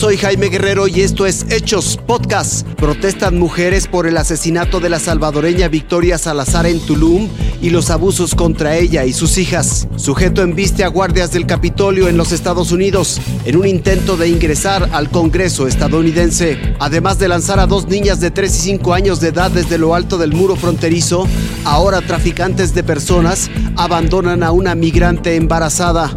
soy Jaime Guerrero y esto es Hechos Podcast. Protestan mujeres por el asesinato de la salvadoreña Victoria Salazar en Tulum y los abusos contra ella y sus hijas. Sujeto embiste a guardias del Capitolio en los Estados Unidos en un intento de ingresar al Congreso estadounidense. Además de lanzar a dos niñas de 3 y 5 años de edad desde lo alto del muro fronterizo, ahora traficantes de personas abandonan a una migrante embarazada.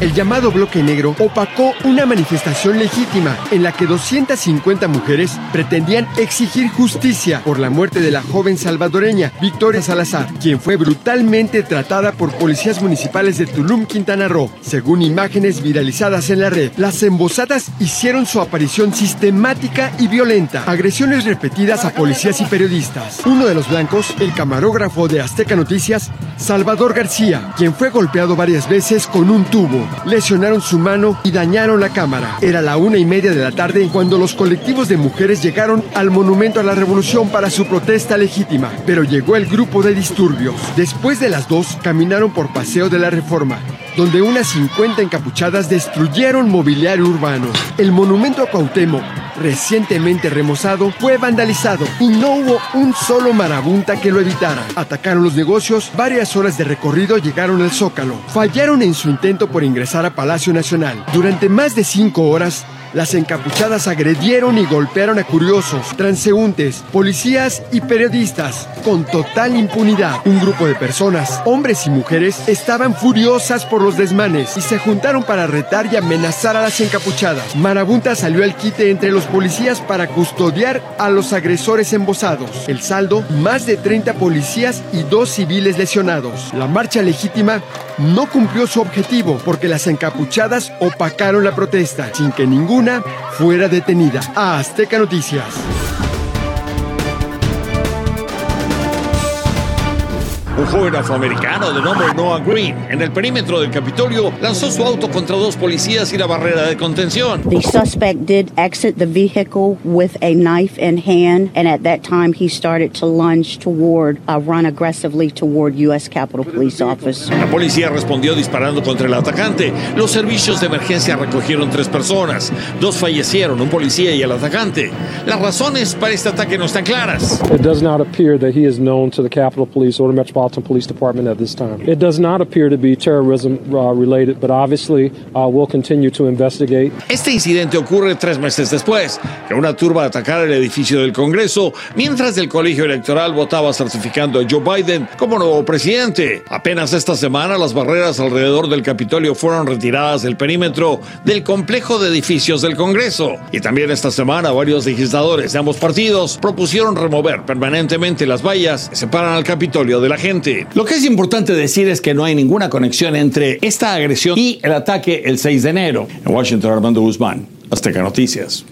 El llamado bloque negro opacó una manifestación legítima en la que 250 mujeres pretendían exigir justicia por la muerte de la joven salvadoreña Victoria Salazar, quien fue brutalmente tratada por policías municipales de Tulum, Quintana Roo. Según imágenes viralizadas en la red, las embosadas hicieron su aparición sistemática y violenta, agresiones repetidas a policías y periodistas. Uno de los blancos, el camarógrafo de Azteca Noticias, Salvador García, quien fue golpeado varias veces con un tubo lesionaron su mano y dañaron la cámara. Era la una y media de la tarde cuando los colectivos de mujeres llegaron al Monumento a la Revolución para su protesta legítima, pero llegó el grupo de disturbios. Después de las dos, caminaron por Paseo de la Reforma, donde unas 50 encapuchadas destruyeron mobiliario urbano. El monumento a Cuauhtémoc, recientemente remozado, fue vandalizado y no hubo un solo marabunta que lo evitara. Atacaron los negocios, varias horas de recorrido llegaron al Zócalo. Fallaron en su intento por ingresar a Palacio Nacional. Durante más de cinco horas, las encapuchadas agredieron y golpearon a curiosos, transeúntes, policías y periodistas con total impunidad. Un grupo de personas, hombres y mujeres, estaban furiosas por los desmanes y se juntaron para retar y amenazar a las encapuchadas. Marabunta salió al quite entre los policías para custodiar a los agresores embosados. El saldo, más de 30 policías y dos civiles lesionados. La marcha legítima no cumplió su objetivo porque las encapuchadas opacaron la protesta sin que ninguna fuera detenida. Azteca Noticias. Un joven afroamericano de nombre Noah Green, en el perímetro del Capitolio, lanzó su auto contra dos policías y la barrera de contención. The suspect did exit the vehicle with a knife in hand, and at that time he started to lunge toward, uh, run aggressively toward U.S. Capitol Police Office. La policía respondió disparando contra el atacante. Los servicios de emergencia recogieron tres personas. Dos fallecieron, un policía y el atacante. Las razones para este ataque no están claras. It does not appear that he is known to the Capitol Police or the Metropolitan Police Department at this time. It does not appear to be terrorism uh, related, but obviously uh, we'll continue to investigate. Este incidente ocurre tres meses después que una turba atacara el edificio del Congreso mientras el colegio electoral votaba certificando a Joe Biden como nuevo presidente. Apenas esta semana las barreras alrededor del Capitolio fueron retiradas del perímetro del complejo de edificios del Congreso. Y también esta semana varios legisladores de ambos partidos propusieron remover permanentemente las vallas que separan al Capitolio de la Lo que es importante decir es que no hay ninguna conexión entre esta agresión y el ataque el 6 de enero. En Washington, Armando Guzmán, Azteca Noticias.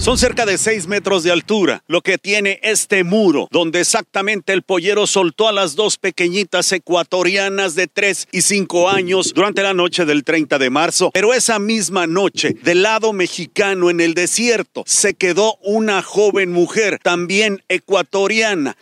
Son cerca de 6 metros de altura lo que tiene este muro, donde exactamente el pollero soltó a las dos pequeñitas ecuatorianas de 3 y 5 años durante la noche del 30 de marzo. Pero esa misma noche, del lado mexicano en el desierto, se quedó una joven mujer, también ecuatoriana.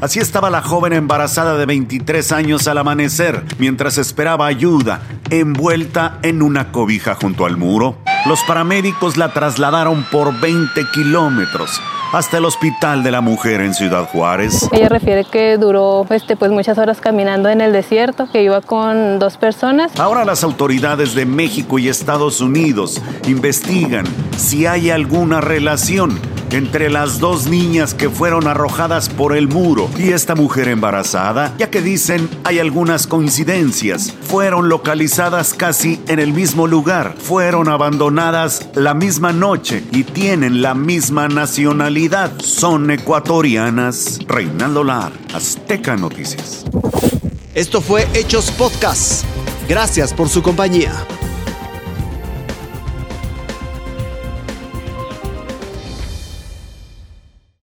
Así estaba la joven embarazada de 23 años al amanecer, mientras esperaba ayuda, envuelta en una cobija junto al muro. Los paramédicos la trasladaron por 20 kilómetros hasta el hospital de la mujer en Ciudad Juárez. Ella refiere que duró este, pues, muchas horas caminando en el desierto, que iba con dos personas. Ahora las autoridades de México y Estados Unidos investigan si hay alguna relación entre las dos niñas que fueron arrojadas por el muro y esta mujer embarazada, ya que dicen hay algunas coincidencias. Fueron localizadas casi en el mismo lugar, fueron abandonadas la misma noche y tienen la misma nacionalidad. Son ecuatorianas. Reinaldo Lar, Azteca Noticias. Esto fue Hechos Podcast. Gracias por su compañía.